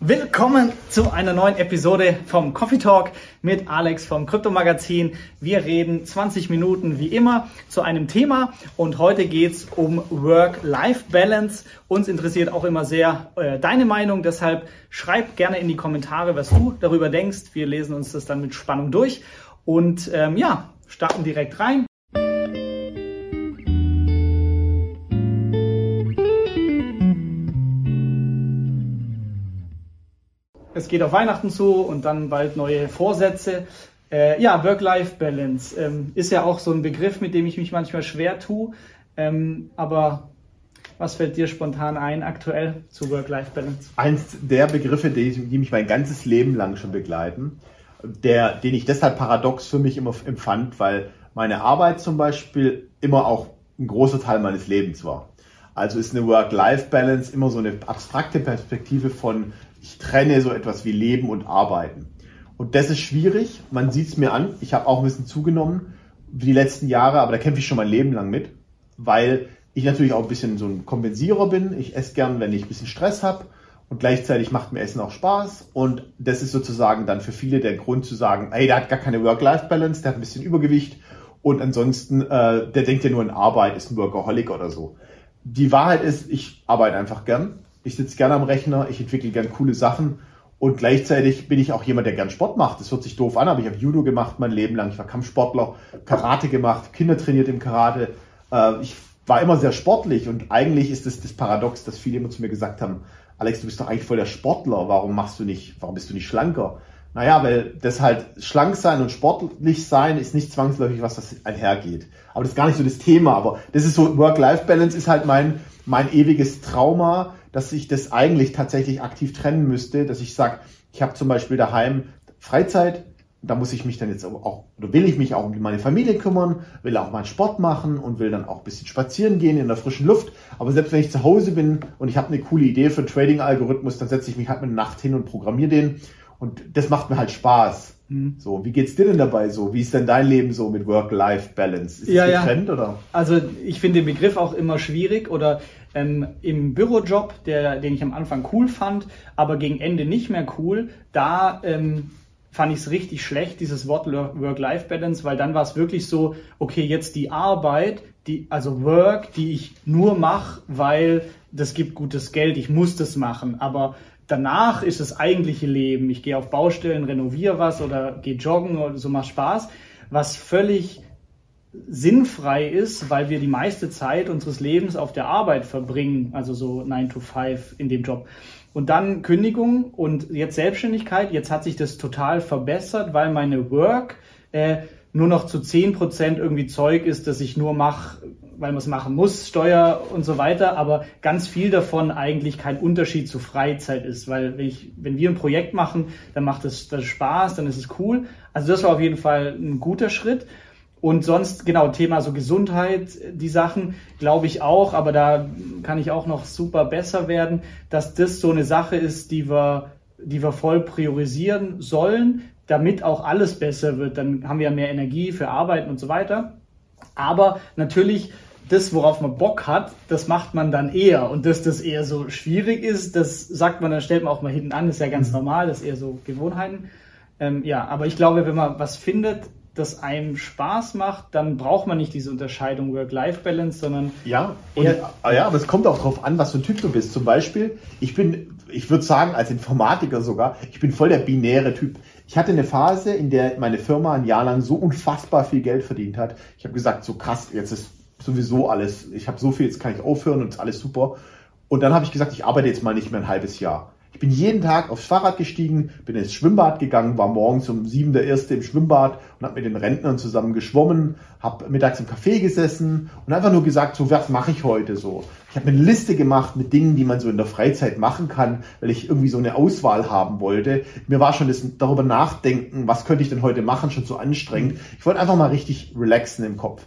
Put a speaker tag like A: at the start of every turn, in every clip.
A: Willkommen zu einer neuen Episode vom Coffee Talk mit Alex vom Kryptomagazin. Wir reden 20 Minuten wie immer zu einem Thema und heute geht es um Work-Life-Balance. Uns interessiert auch immer sehr äh, deine Meinung, deshalb schreib gerne in die Kommentare, was du darüber denkst. Wir lesen uns das dann mit Spannung durch und ähm, ja, starten direkt rein. Es geht auf Weihnachten zu und dann bald neue Vorsätze. Äh, ja, Work-Life-Balance ähm, ist ja auch so ein Begriff, mit dem ich mich manchmal schwer tue. Ähm, aber was fällt dir spontan ein aktuell zu Work-Life-Balance?
B: Eins der Begriffe, die, die, mich mein ganzes Leben lang schon begleiten, der, den ich deshalb paradox für mich immer empfand, weil meine Arbeit zum Beispiel immer auch ein großer Teil meines Lebens war. Also ist eine Work-Life-Balance immer so eine abstrakte Perspektive von ich trenne so etwas wie Leben und Arbeiten. Und das ist schwierig. Man sieht es mir an. Ich habe auch ein bisschen zugenommen die letzten Jahre, aber da kämpfe ich schon mein Leben lang mit, weil ich natürlich auch ein bisschen so ein Kompensierer bin. Ich esse gern, wenn ich ein bisschen Stress habe und gleichzeitig macht mir Essen auch Spaß. Und das ist sozusagen dann für viele der Grund zu sagen, ey, der hat gar keine Work-Life-Balance, der hat ein bisschen Übergewicht und ansonsten, äh, der denkt ja nur an Arbeit, ist ein Workaholic oder so. Die Wahrheit ist, ich arbeite einfach gern ich sitze gerne am Rechner, ich entwickle gern coole Sachen und gleichzeitig bin ich auch jemand, der gern Sport macht. Das hört sich doof an, aber ich habe Judo gemacht mein Leben lang. Ich war Kampfsportler, Karate gemacht, Kinder trainiert im Karate. Äh, ich war immer sehr sportlich und eigentlich ist es das Paradox, dass viele immer zu mir gesagt haben, Alex, du bist doch eigentlich voll der Sportler, warum machst du nicht, warum bist du nicht schlanker? Naja, weil das halt schlank sein und sportlich sein ist nicht zwangsläufig was, das einhergeht. Aber das ist gar nicht so das Thema. Aber das ist so, Work-Life-Balance ist halt mein, mein ewiges Trauma, dass ich das eigentlich tatsächlich aktiv trennen müsste, dass ich sage, ich habe zum Beispiel daheim Freizeit, da muss ich mich dann jetzt auch, oder will ich mich auch um meine Familie kümmern, will auch mal Sport machen und will dann auch ein bisschen spazieren gehen in der frischen Luft. Aber selbst wenn ich zu Hause bin und ich habe eine coole Idee für einen Trading-Algorithmus, dann setze ich mich halt mit Nacht hin und programmiere den. Und das macht mir halt Spaß. Mhm. So, wie geht's dir denn dabei so? Wie ist denn dein Leben so mit Work-Life-Balance? Ist
A: ja, das getrennt ja. oder? Also ich finde den Begriff auch immer schwierig oder ähm, im Bürojob, der, den ich am Anfang cool fand, aber gegen Ende nicht mehr cool, da ähm, fand ich es richtig schlecht, dieses Wort Work-Life-Balance, weil dann war es wirklich so, okay, jetzt die Arbeit, die, also Work, die ich nur mache, weil das gibt gutes Geld, ich muss das machen, aber danach ist das eigentliche Leben. Ich gehe auf Baustellen, renoviere was oder gehe joggen oder so macht Spaß, was völlig sinnfrei ist, weil wir die meiste Zeit unseres Lebens auf der Arbeit verbringen, also so 9 to 5 in dem Job. Und dann Kündigung und jetzt Selbstständigkeit. Jetzt hat sich das total verbessert, weil meine Work äh, nur noch zu 10% irgendwie Zeug ist, das ich nur mache, weil man es machen muss, Steuer und so weiter, aber ganz viel davon eigentlich kein Unterschied zu Freizeit ist, weil wenn, ich, wenn wir ein Projekt machen, dann macht es Spaß, dann ist es cool. Also das war auf jeden Fall ein guter Schritt. Und sonst, genau, Thema so Gesundheit, die Sachen, glaube ich auch, aber da kann ich auch noch super besser werden, dass das so eine Sache ist, die wir, die wir voll priorisieren sollen, damit auch alles besser wird. Dann haben wir mehr Energie für Arbeiten und so weiter. Aber natürlich, das, worauf man Bock hat, das macht man dann eher. Und dass das eher so schwierig ist, das sagt man, dann stellt man auch mal hinten an, das ist ja ganz mhm. normal, das ist eher so Gewohnheiten. Ähm, ja, aber ich glaube, wenn man was findet, das einem Spaß macht, dann braucht man nicht diese Unterscheidung Work-Life-Balance, sondern.
B: Ja, und, ah ja, aber es kommt auch darauf an, was für ein Typ du bist. Zum Beispiel, ich bin, ich würde sagen, als Informatiker sogar, ich bin voll der binäre Typ. Ich hatte eine Phase, in der meine Firma ein Jahr lang so unfassbar viel Geld verdient hat. Ich habe gesagt, so krass, jetzt ist sowieso alles, ich habe so viel, jetzt kann ich aufhören und ist alles super. Und dann habe ich gesagt, ich arbeite jetzt mal nicht mehr ein halbes Jahr. Ich bin jeden Tag aufs Fahrrad gestiegen, bin ins Schwimmbad gegangen, war morgens um sieben der erste im Schwimmbad und habe mit den Rentnern zusammen geschwommen, habe mittags im Café gesessen und einfach nur gesagt, so was mache ich heute so. Ich habe eine Liste gemacht mit Dingen, die man so in der Freizeit machen kann, weil ich irgendwie so eine Auswahl haben wollte. Mir war schon das darüber nachdenken, was könnte ich denn heute machen, schon so anstrengend. Ich wollte einfach mal richtig relaxen im Kopf.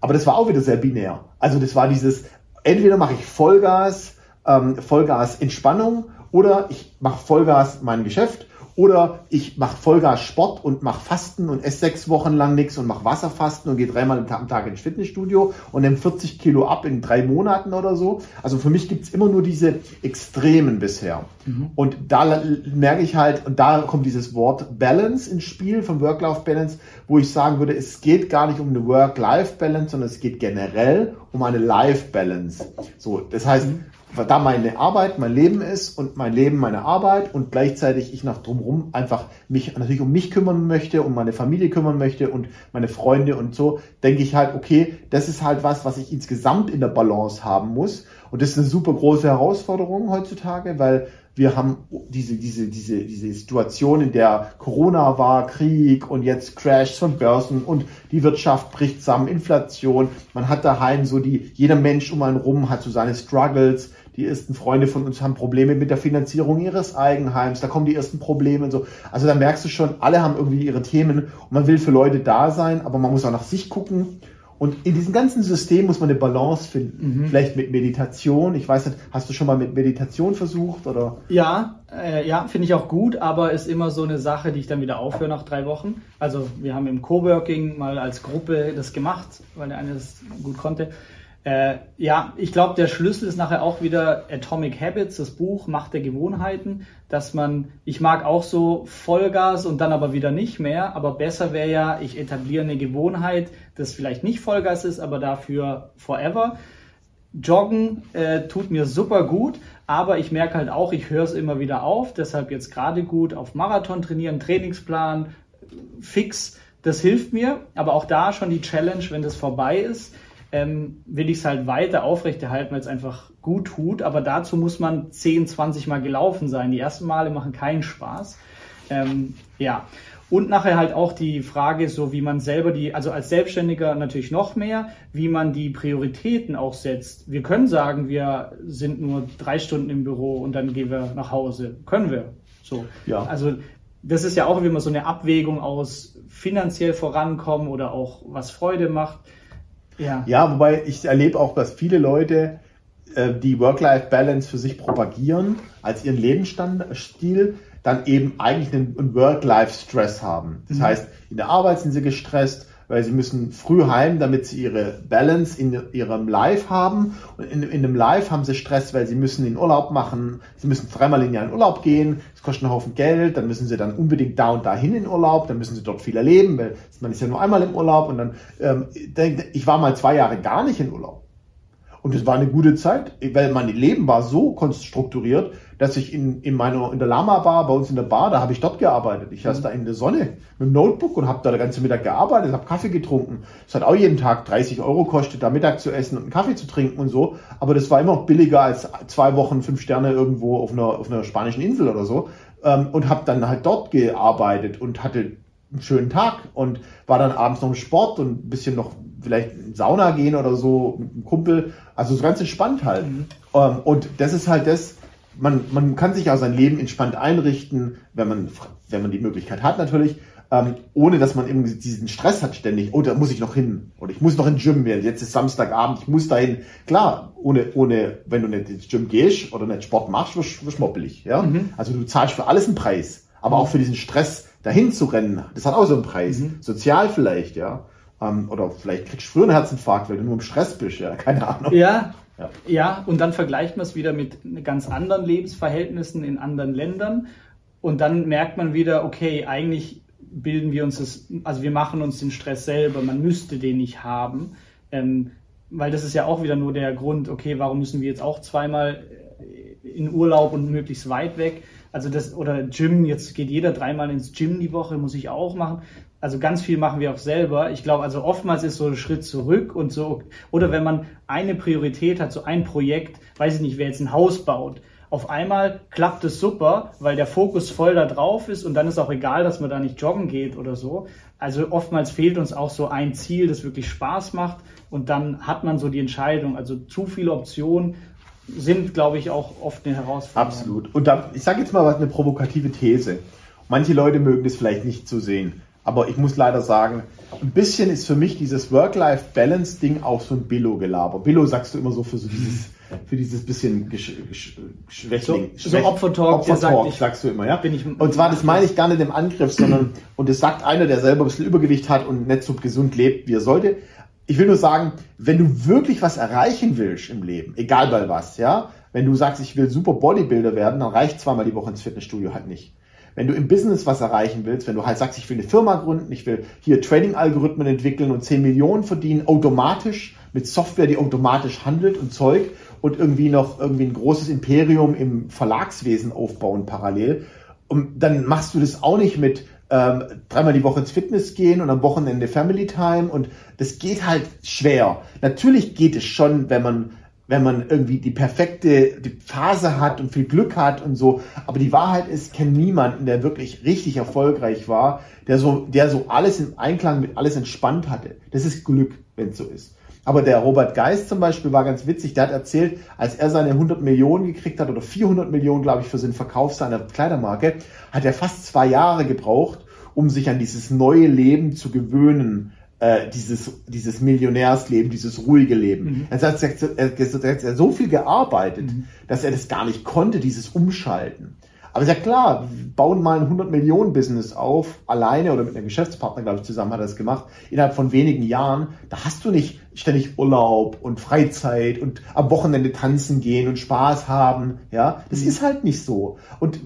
B: Aber das war auch wieder sehr binär. Also das war dieses, entweder mache ich Vollgas, ähm, Vollgas Entspannung oder ich mache Vollgas mein Geschäft Oder ich mache Vollgas Sport und mache Fasten und esse sechs Wochen lang nichts und mache Wasserfasten und gehe dreimal am Tag ins Fitnessstudio und nehme 40 Kilo ab in drei Monaten oder so. Also für mich gibt's immer nur diese Extremen bisher. Mhm. Und da merke ich halt, und da kommt dieses Wort Balance ins Spiel, vom Work-Life-Balance, wo ich sagen würde, es geht gar nicht um eine Work-Life-Balance, sondern es geht generell um eine Life-Balance. So, das heißt, mhm da meine Arbeit mein Leben ist und mein Leben meine Arbeit und gleichzeitig ich nach drumherum einfach mich natürlich um mich kümmern möchte, um meine Familie kümmern möchte und meine Freunde und so, denke ich halt, okay, das ist halt was, was ich insgesamt in der Balance haben muss. Und das ist eine super große Herausforderung heutzutage, weil wir haben diese, diese, diese, diese Situation, in der Corona war, Krieg und jetzt Crashs von Börsen und die Wirtschaft bricht zusammen, Inflation. Man hat daheim so die, jeder Mensch um einen rum hat so seine Struggles. Die ersten Freunde von uns haben Probleme mit der Finanzierung ihres Eigenheims. Da kommen die ersten Probleme und so. Also da merkst du schon, alle haben irgendwie ihre Themen und man will für Leute da sein, aber man muss auch nach sich gucken und in diesem ganzen System muss man eine Balance finden. Mhm. Vielleicht mit Meditation. Ich weiß nicht, hast du schon mal mit Meditation versucht oder?
A: Ja, äh, ja, finde ich auch gut, aber ist immer so eine Sache, die ich dann wieder aufhöre nach drei Wochen. Also wir haben im Coworking mal als Gruppe das gemacht, weil der eine das gut konnte. Äh, ja, ich glaube, der Schlüssel ist nachher auch wieder Atomic Habits, das Buch Macht der Gewohnheiten, dass man, ich mag auch so Vollgas und dann aber wieder nicht mehr, aber besser wäre ja, ich etabliere eine Gewohnheit, das vielleicht nicht Vollgas ist, aber dafür forever. Joggen äh, tut mir super gut, aber ich merke halt auch, ich höre es immer wieder auf, deshalb jetzt gerade gut auf Marathon trainieren, Trainingsplan, fix, das hilft mir, aber auch da schon die Challenge, wenn das vorbei ist, ähm, will ich es halt weiter aufrechterhalten, weil es einfach gut tut. Aber dazu muss man 10, 20 Mal gelaufen sein. Die ersten Male machen keinen Spaß. Ähm, ja. Und nachher halt auch die Frage, so wie man selber die, also als Selbstständiger natürlich noch mehr, wie man die Prioritäten auch setzt. Wir können sagen, wir sind nur drei Stunden im Büro und dann gehen wir nach Hause. Können wir. So. Ja. Also das ist ja auch immer so eine Abwägung aus finanziell vorankommen oder auch was Freude macht.
B: Ja. ja, wobei ich erlebe auch, dass viele Leute äh, die Work-Life-Balance für sich propagieren als ihren Lebensstil, dann eben eigentlich einen Work-Life-Stress haben. Das mhm. heißt, in der Arbeit sind sie gestresst, weil sie müssen früh heim, damit sie ihre Balance in ihrem Life haben. Und in, in dem Life haben sie Stress, weil sie müssen in Urlaub machen, sie müssen dreimal im Jahr in Urlaub gehen, das kostet einen Haufen Geld, dann müssen sie dann unbedingt da und dahin in Urlaub, dann müssen sie dort viel erleben, weil man ist ja nur einmal im Urlaub und dann, ähm, ich war mal zwei Jahre gar nicht in Urlaub. Und es war eine gute Zeit, weil mein Leben war so konstrukturiert, dass ich in, in meiner in der Lama Bar, bei uns in der Bar, da habe ich dort gearbeitet. Ich saß mhm. da in der Sonne mit dem Notebook und habe da den ganzen Mittag gearbeitet, habe Kaffee getrunken. Es hat auch jeden Tag 30 Euro kostet, da Mittag zu essen und einen Kaffee zu trinken und so. Aber das war immer noch billiger als zwei Wochen fünf Sterne irgendwo auf einer, auf einer spanischen Insel oder so. Ähm, und habe dann halt dort gearbeitet und hatte einen schönen Tag und war dann abends noch im Sport und ein bisschen noch vielleicht in Sauna gehen oder so mit einem Kumpel. Also so ganz entspannt halt. Mhm. Ähm, und das ist halt das, man, man kann sich auch sein Leben entspannt einrichten, wenn man, wenn man die Möglichkeit hat natürlich, ähm, ohne dass man eben diesen Stress hat ständig, oh, da muss ich noch hin oder ich muss noch ins Gym, jetzt ist Samstagabend, ich muss dahin. Klar, ohne, ohne, wenn du nicht ins Gym gehst oder nicht Sport machst, wirst du moppelig. Ja? Mhm. Also du zahlst für alles einen Preis, aber mhm. auch für diesen Stress dahin zu rennen, das hat auch so einen Preis. Mhm. Sozial vielleicht, ja. Ähm, oder vielleicht kriegst du früher einen Herzinfarkt, weil du nur im Stress bist, ja, keine Ahnung.
A: Ja, ja. ja, und dann vergleicht man es wieder mit ganz anderen Lebensverhältnissen in anderen Ländern. Und dann merkt man wieder, okay, eigentlich bilden wir uns das, also wir machen uns den Stress selber, man müsste den nicht haben. Ähm, weil das ist ja auch wieder nur der Grund, okay, warum müssen wir jetzt auch zweimal in Urlaub und möglichst weit weg? Also das, oder Gym, jetzt geht jeder dreimal ins Gym die Woche, muss ich auch machen also ganz viel machen wir auch selber. Ich glaube, also oftmals ist so ein Schritt zurück und so, oder wenn man eine Priorität hat, so ein Projekt, weiß ich nicht, wer jetzt ein Haus baut, auf einmal klappt es super, weil der Fokus voll da drauf ist und dann ist auch egal, dass man da nicht joggen geht oder so. Also oftmals fehlt uns auch so ein Ziel, das wirklich Spaß macht und dann hat man so die Entscheidung. Also zu viele Optionen sind, glaube ich, auch oft eine Herausforderung.
B: Absolut. Und da, ich sage jetzt mal was, eine provokative These. Manche Leute mögen das vielleicht nicht so sehen. Aber ich muss leider sagen, ein bisschen ist für mich dieses Work-Life-Balance-Ding auch so ein Billo-Gelaber. Billo sagst du immer so für so dieses für dieses bisschen
A: Schwächling. So, so Opfer-Talk,
B: Opfer sagt, sagst du immer, ja? Ich, und zwar, das meine ich gar nicht im Angriff, sondern, und das sagt einer, der selber ein bisschen Übergewicht hat und nicht so gesund lebt, wie er sollte. Ich will nur sagen, wenn du wirklich was erreichen willst im Leben, egal bei was, ja, wenn du sagst, ich will super Bodybuilder werden, dann reicht zweimal die Woche ins Fitnessstudio halt nicht. Wenn du im Business was erreichen willst, wenn du halt sagst, ich will eine Firma gründen, ich will hier Trading-Algorithmen entwickeln und 10 Millionen verdienen, automatisch, mit Software, die automatisch handelt und Zeug und irgendwie noch irgendwie ein großes Imperium im Verlagswesen aufbauen parallel, und dann machst du das auch nicht mit ähm, dreimal die Woche ins Fitness gehen und am Wochenende Family Time und das geht halt schwer. Natürlich geht es schon, wenn man wenn man irgendwie die perfekte die Phase hat und viel Glück hat und so. Aber die Wahrheit ist, kenne niemanden, der wirklich richtig erfolgreich war, der so, der so alles im Einklang mit alles entspannt hatte. Das ist Glück, wenn es so ist. Aber der Robert Geist zum Beispiel war ganz witzig. Der hat erzählt, als er seine 100 Millionen gekriegt hat oder 400 Millionen, glaube ich, für den Verkauf seiner Kleidermarke, hat er fast zwei Jahre gebraucht, um sich an dieses neue Leben zu gewöhnen äh, dieses, dieses Millionärsleben, dieses ruhige Leben. Mhm. Er, hat, er, hat, er so viel gearbeitet, mhm. dass er das gar nicht konnte, dieses Umschalten. Aber ist ja klar, bauen mal ein 100 Millionen Business auf, alleine oder mit einem Geschäftspartner, glaube ich, zusammen hat er das gemacht, innerhalb von wenigen Jahren. Da hast du nicht ständig Urlaub und Freizeit und am Wochenende tanzen gehen und Spaß haben. Ja, das mhm. ist halt nicht so. Und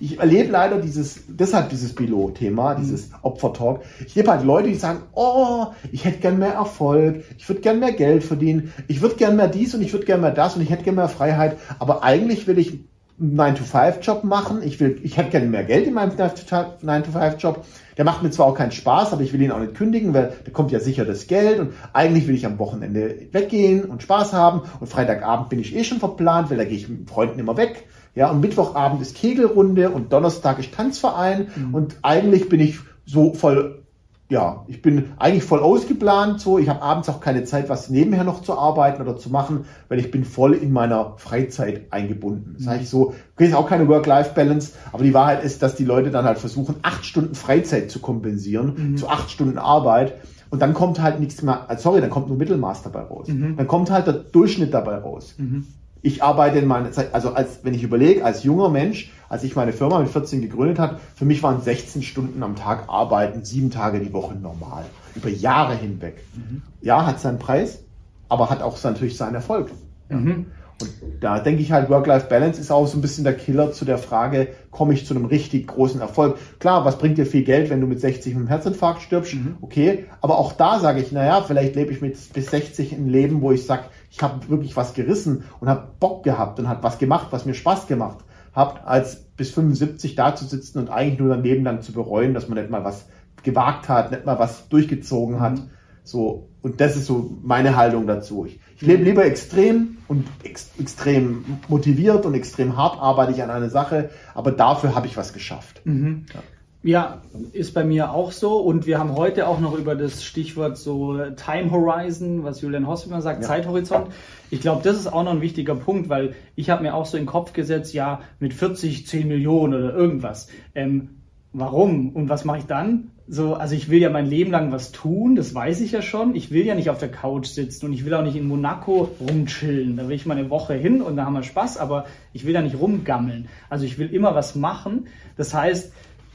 B: ich erlebe leider dieses, deshalb dieses Bilo-Thema, mhm. dieses Opfer-Talk. Ich lebe halt Leute, die sagen, oh, ich hätte gern mehr Erfolg, ich würde gern mehr Geld verdienen, ich würde gern mehr dies und ich würde gern mehr das und ich hätte gern mehr Freiheit, aber eigentlich will ich einen 9-to-5-Job machen, ich will, ich hätte gern mehr Geld in meinem 9-to-5-Job, der macht mir zwar auch keinen Spaß, aber ich will ihn auch nicht kündigen, weil da kommt ja sicher das Geld und eigentlich will ich am Wochenende weggehen und Spaß haben und Freitagabend bin ich eh schon verplant, weil da gehe ich mit Freunden immer weg ja, und Mittwochabend ist Kegelrunde und Donnerstag ist Tanzverein mhm. und eigentlich bin ich so voll, ja, ich bin eigentlich voll ausgeplant so. Ich habe abends auch keine Zeit, was nebenher noch zu arbeiten oder zu machen, weil ich bin voll in meiner Freizeit eingebunden. Das mhm. heißt so, okay, ist auch keine Work-Life-Balance, aber die Wahrheit ist, dass die Leute dann halt versuchen, acht Stunden Freizeit zu kompensieren mhm. zu acht Stunden Arbeit. Und dann kommt halt nichts mehr, sorry, dann kommt nur Mittelmaß dabei raus. Mhm. Dann kommt halt der Durchschnitt dabei raus. Mhm ich arbeite in meiner Zeit, also als, wenn ich überlege, als junger Mensch, als ich meine Firma mit 14 gegründet habe, für mich waren 16 Stunden am Tag arbeiten, sieben Tage die Woche normal. Über Jahre hinweg. Mhm. Ja, hat seinen Preis, aber hat auch natürlich seinen Erfolg. Ja. Mhm. Und da denke ich halt, Work-Life-Balance ist auch so ein bisschen der Killer zu der Frage, komme ich zu einem richtig großen Erfolg? Klar, was bringt dir viel Geld, wenn du mit 60 mit einem Herzinfarkt stirbst? Mhm. Okay, aber auch da sage ich, naja, vielleicht lebe ich mit bis 60 ein Leben, wo ich sage, ich habe wirklich was gerissen und habe Bock gehabt und habe was gemacht, was mir Spaß gemacht hat, als bis 75 da zu sitzen und eigentlich nur daneben dann zu bereuen, dass man nicht mal was gewagt hat, nicht mal was durchgezogen hat. Mhm. So, und das ist so meine Haltung dazu. Ich, ich lebe lieber extrem und ex, extrem motiviert und extrem hart arbeite ich an einer Sache, aber dafür habe ich was geschafft.
A: Mhm. Ja. Ja, ist bei mir auch so. Und wir haben heute auch noch über das Stichwort so Time Horizon, was Julian Hoss immer sagt, ja. Zeithorizont. Ich glaube, das ist auch noch ein wichtiger Punkt, weil ich habe mir auch so in den Kopf gesetzt, ja, mit 40, 10 Millionen oder irgendwas. Ähm, warum? Und was mache ich dann? So, also ich will ja mein Leben lang was tun, das weiß ich ja schon. Ich will ja nicht auf der Couch sitzen und ich will auch nicht in Monaco rumchillen. Da will ich mal eine Woche hin und da haben wir Spaß, aber ich will ja nicht rumgammeln. Also ich will immer was machen. Das heißt,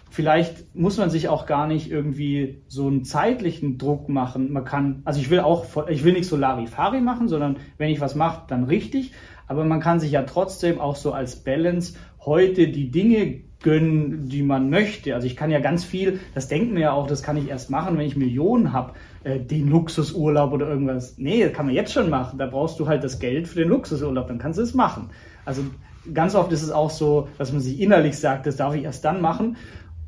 A: vielleicht muss man sich auch gar nicht irgendwie so einen zeitlichen Druck machen. Man kann, also ich will auch, ich will nicht so Larifari machen, sondern wenn ich was mache, dann richtig. Aber man kann sich ja trotzdem auch so als Balance heute die Dinge gönnen, die man möchte. Also ich kann ja ganz viel, das denken wir ja auch, das kann ich erst machen, wenn ich Millionen habe, äh, den Luxusurlaub oder irgendwas. Nee, das kann man jetzt schon machen. Da brauchst du halt das Geld für den Luxusurlaub, dann kannst du es machen. Also ganz oft ist es auch so, dass man sich innerlich sagt, das darf ich erst dann machen.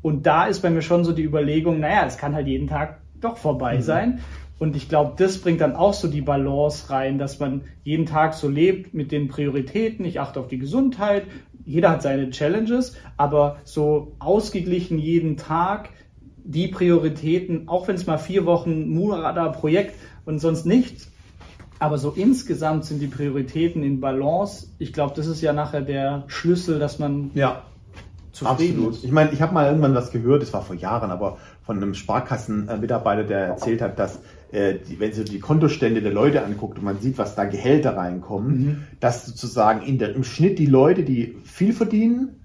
A: Und da ist bei mir schon so die Überlegung, naja, es kann halt jeden Tag doch vorbei mhm. sein. Und ich glaube, das bringt dann auch so die Balance rein, dass man jeden Tag so lebt mit den Prioritäten. Ich achte auf die Gesundheit. Jeder hat seine Challenges, aber so ausgeglichen jeden Tag die Prioritäten, auch wenn es mal vier Wochen Murada-Projekt und sonst nichts, aber so insgesamt sind die Prioritäten in Balance. Ich glaube, das ist ja nachher der Schlüssel, dass man
B: ja zufrieden Absolut. Ich meine, ich habe mal irgendwann was gehört, das war vor Jahren, aber von einem Sparkassenmitarbeiter, der erzählt hat, dass äh, die, wenn sie die Kontostände der Leute anguckt und man sieht, was da Gehälter reinkommen, mhm. dass sozusagen in der, im Schnitt die Leute, die viel verdienen,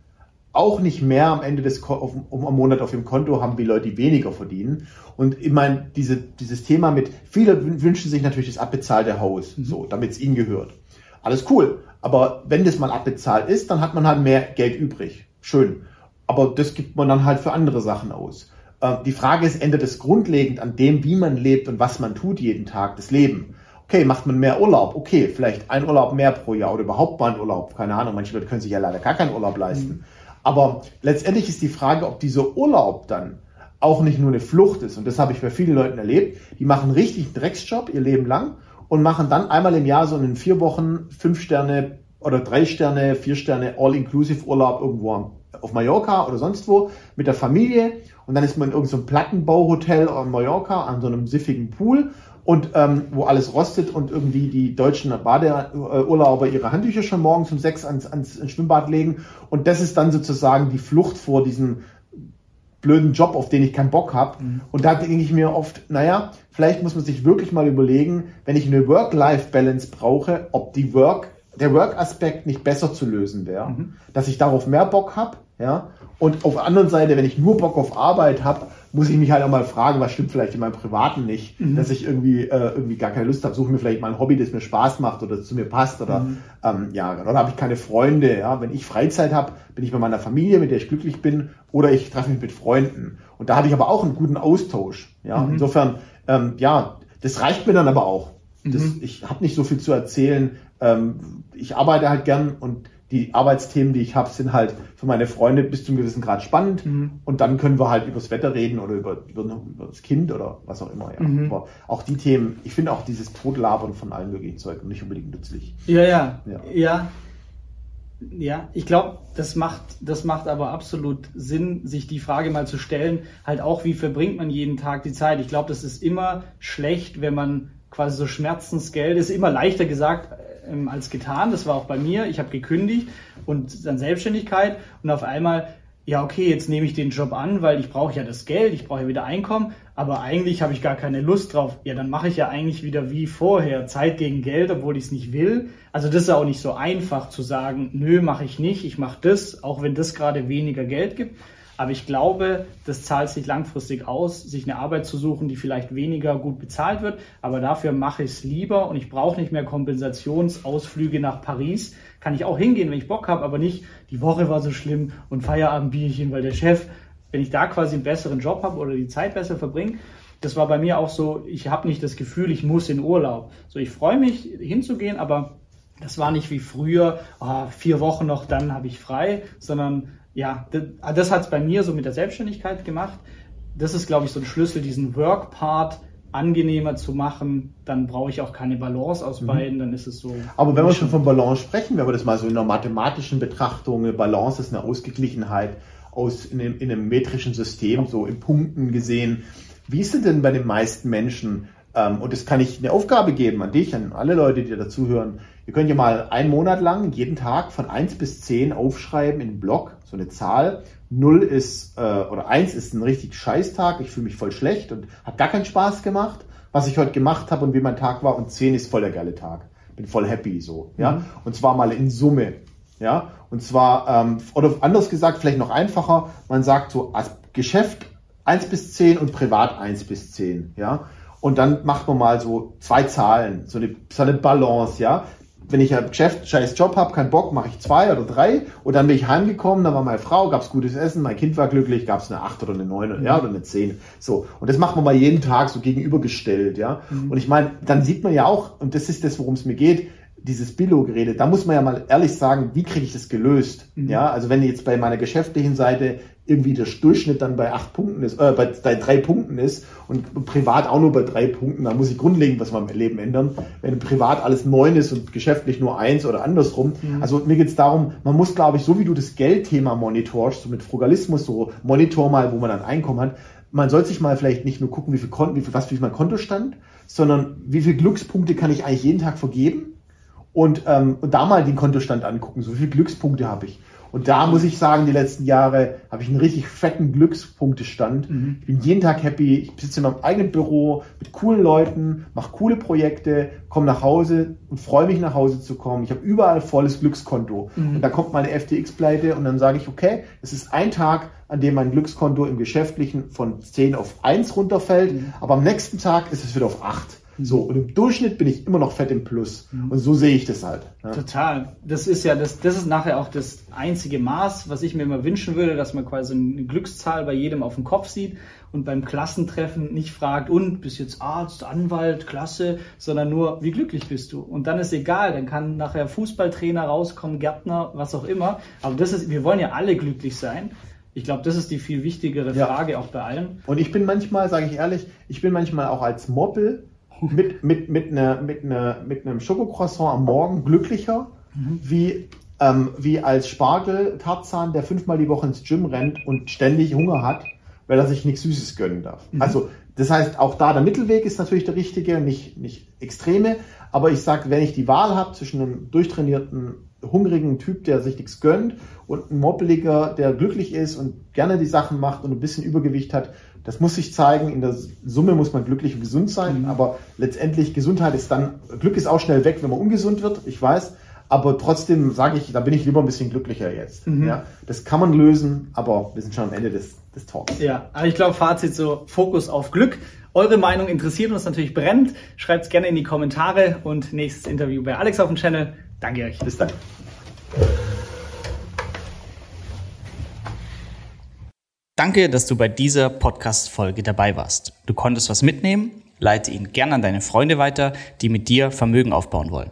B: auch nicht mehr am Ende des auf, um, am Monat auf dem Konto haben wie Leute, die weniger verdienen. Und ich meine, diese, dieses Thema mit, viele wünschen sich natürlich das abbezahlte Haus, mhm. so, damit es ihnen gehört. Alles cool. Aber wenn das mal abbezahlt ist, dann hat man halt mehr Geld übrig. Schön. Aber das gibt man dann halt für andere Sachen aus. Äh, die Frage ist, ändert es grundlegend an dem, wie man lebt und was man tut jeden Tag, das Leben? Okay, macht man mehr Urlaub? Okay, vielleicht ein Urlaub mehr pro Jahr oder überhaupt mal ein Urlaub. Keine Ahnung, manche Leute können sich ja leider gar keinen Urlaub leisten. Mhm. Aber letztendlich ist die Frage, ob dieser Urlaub dann auch nicht nur eine Flucht ist. Und das habe ich bei vielen Leuten erlebt. Die machen richtig einen Drecksjob ihr Leben lang und machen dann einmal im Jahr so einen vier Wochen, fünf Sterne oder drei Sterne, vier Sterne All-Inclusive Urlaub irgendwo auf Mallorca oder sonst wo mit der Familie und dann ist man in irgendeinem so Plattenbauhotel auf Mallorca an so einem siffigen Pool und ähm, wo alles rostet und irgendwie die deutschen Badeurlauber ihre Handtücher schon morgens um sechs ans, ans Schwimmbad legen und das ist dann sozusagen die Flucht vor diesem blöden Job, auf den ich keinen Bock habe. Mhm. Und da denke ich mir oft, naja, vielleicht muss man sich wirklich mal überlegen, wenn ich eine Work-Life-Balance brauche, ob die Work, der Work-Aspekt nicht besser zu lösen wäre. Mhm. Dass ich darauf mehr Bock habe ja? Und auf der anderen Seite, wenn ich nur Bock auf Arbeit habe, muss ich mich halt auch mal fragen, was stimmt vielleicht in meinem Privaten nicht, mhm. dass ich irgendwie, äh, irgendwie gar keine Lust habe, suche mir vielleicht mal ein Hobby, das mir Spaß macht oder zu mir passt oder mhm. ähm, ja, oder habe ich keine Freunde. Ja? Wenn ich Freizeit habe, bin ich bei meiner Familie, mit der ich glücklich bin, oder ich treffe mich mit Freunden. Und da habe ich aber auch einen guten Austausch. Ja? Mhm. Insofern, ähm, ja, das reicht mir dann aber auch. Das, mhm. ich habe nicht so viel zu erzählen. Ähm, ich arbeite halt gern und die Arbeitsthemen, die ich habe, sind halt für meine Freunde bis zu einem gewissen Grad spannend. Mhm. Und dann können wir halt über das Wetter reden oder über, über, über das Kind oder was auch immer. Ja. Mhm. Aber auch die Themen, ich finde auch dieses Totlabern von allen möglichen Zeug nicht unbedingt nützlich.
A: Ja, ja. Ja, ja. ja ich glaube, das macht, das macht aber absolut Sinn, sich die Frage mal zu stellen, halt auch, wie verbringt man jeden Tag die Zeit. Ich glaube, das ist immer schlecht, wenn man quasi so Schmerzensgeld, ist immer leichter gesagt, ähm, als getan. Das war auch bei mir. Ich habe gekündigt und dann Selbstständigkeit und auf einmal, ja, okay, jetzt nehme ich den Job an, weil ich brauche ja das Geld, ich brauche ja wieder Einkommen, aber eigentlich habe ich gar keine Lust drauf. Ja, dann mache ich ja eigentlich wieder wie vorher, Zeit gegen Geld, obwohl ich es nicht will. Also das ist auch nicht so einfach zu sagen, nö, mache ich nicht, ich mache das, auch wenn das gerade weniger Geld gibt. Aber ich glaube, das zahlt sich langfristig aus, sich eine Arbeit zu suchen, die vielleicht weniger gut bezahlt wird. Aber dafür mache ich es lieber und ich brauche nicht mehr Kompensationsausflüge nach Paris. Kann ich auch hingehen, wenn ich Bock habe, aber nicht, die Woche war so schlimm und Feierabendbierchen, weil der Chef, wenn ich da quasi einen besseren Job habe oder die Zeit besser verbringe, das war bei mir auch so, ich habe nicht das Gefühl, ich muss in Urlaub. So, ich freue mich hinzugehen, aber das war nicht wie früher, oh, vier Wochen noch, dann habe ich frei, sondern ja, das, ah, das hat es bei mir so mit der Selbstständigkeit gemacht. Das ist, glaube ich, so ein Schlüssel, diesen Work-Part angenehmer zu machen, dann brauche ich auch keine Balance aus mhm. beiden, dann ist es so.
B: Aber wenn wir schon von Balance sprechen, wenn wir das mal so in einer mathematischen Betrachtung, eine Balance ist eine Ausgeglichenheit aus in einem, in einem metrischen System, so in Punkten gesehen. Wie ist es denn bei den meisten Menschen? Ähm, und das kann ich eine Aufgabe geben an dich, an alle Leute, die dazuhören. Ihr könnt ja mal einen Monat lang jeden Tag von 1 bis 10 aufschreiben in den Blog, so eine Zahl. 0 ist, äh, oder 1 ist ein richtig Scheißtag, ich fühle mich voll schlecht und hat gar keinen Spaß gemacht, was ich heute gemacht habe und wie mein Tag war. Und 10 ist voll der geile Tag. Bin voll happy so. Ja? Mhm. Und zwar mal in Summe. Ja, und zwar, ähm, oder anders gesagt, vielleicht noch einfacher, man sagt so als Geschäft 1 bis 10 und privat 1 bis 10. Ja, und dann macht man mal so zwei Zahlen, so eine, so eine Balance, ja wenn ich ein Geschäft, scheiß Job habe, keinen Bock, mache ich zwei oder drei. Und dann bin ich heimgekommen, dann war meine Frau, gab's gutes Essen, mein Kind war glücklich, gab's eine acht oder eine neun oder, ja, oder eine zehn. So. Und das macht man mal jeden Tag so gegenübergestellt, ja. Mhm. Und ich meine, dann sieht man ja auch, und das ist das, worum es mir geht, dieses Billo-Gerede, da muss man ja mal ehrlich sagen, wie kriege ich das gelöst? Mhm. Ja, also wenn jetzt bei meiner geschäftlichen Seite irgendwie der Durchschnitt dann bei acht Punkten ist, äh, bei, bei drei Punkten ist und privat auch nur bei drei Punkten, dann muss ich grundlegend was in meinem Leben ändern. Wenn privat alles neun ist und geschäftlich nur eins oder andersrum. Mhm. Also mir geht es darum, man muss, glaube ich, so wie du das Geldthema monitorst, so mit Frugalismus, so monitor mal, wo man dann Einkommen hat, man soll sich mal vielleicht nicht nur gucken, wie viel Konten, wie viel, was wie viel mein Kontostand, sondern wie viele Glückspunkte kann ich eigentlich jeden Tag vergeben und, ähm, und da mal den Kontostand angucken, so viele Glückspunkte habe ich. Und da muss ich sagen, die letzten Jahre habe ich einen richtig fetten Glückspunktestand. Mhm. Ich bin jeden Tag happy. Ich sitze in meinem eigenen Büro mit coolen Leuten, mache coole Projekte, komme nach Hause und freue mich nach Hause zu kommen. Ich habe überall volles Glückskonto. Mhm. Und da kommt meine FTX-Pleite und dann sage ich, okay, es ist ein Tag, an dem mein Glückskonto im Geschäftlichen von 10 auf 1 runterfällt, mhm. aber am nächsten Tag ist es wieder auf 8. So, und im Durchschnitt bin ich immer noch fett im Plus. Mhm. Und so sehe ich das halt.
A: Ja. Total. Das ist ja, das, das ist nachher auch das einzige Maß, was ich mir immer wünschen würde, dass man quasi eine Glückszahl bei jedem auf dem Kopf sieht und beim Klassentreffen nicht fragt, und bist jetzt Arzt, Anwalt, Klasse, sondern nur, wie glücklich bist du? Und dann ist egal, dann kann nachher Fußballtrainer rauskommen, Gärtner, was auch immer. Aber das ist, wir wollen ja alle glücklich sein. Ich glaube, das ist die viel wichtigere Frage ja. auch bei allen.
B: Und ich bin manchmal, sage ich ehrlich, ich bin manchmal auch als Moppel mit, mit, mit, einer, mit, einer, mit einem Schokocroissant am Morgen glücklicher, mhm. wie, ähm, wie als Spargel-Tarzan, der fünfmal die Woche ins Gym rennt und ständig Hunger hat, weil er sich nichts Süßes gönnen darf. Mhm. Also das heißt, auch da der Mittelweg ist natürlich der richtige, nicht, nicht extreme. Aber ich sage, wenn ich die Wahl habe zwischen einem durchtrainierten, hungrigen Typ, der sich nichts gönnt, und einem Moppeliger, der glücklich ist und gerne die Sachen macht und ein bisschen Übergewicht hat, das muss sich zeigen. In der Summe muss man glücklich und gesund sein, mhm. aber letztendlich Gesundheit ist dann, Glück ist auch schnell weg, wenn man ungesund wird, ich weiß. Aber trotzdem sage ich, da bin ich lieber ein bisschen glücklicher jetzt. Mhm. Ja, das kann man lösen, aber wir sind schon am Ende des, des Talks.
A: Ja, aber ich glaube, Fazit so, Fokus auf Glück. Eure Meinung interessiert uns natürlich brennend. Schreibt es gerne in die Kommentare und nächstes Interview bei Alex auf dem Channel. Danke euch.
B: Bis dann.
A: Danke, dass du bei dieser Podcast-Folge dabei warst. Du konntest was mitnehmen? Leite ihn gern an deine Freunde weiter, die mit dir Vermögen aufbauen wollen.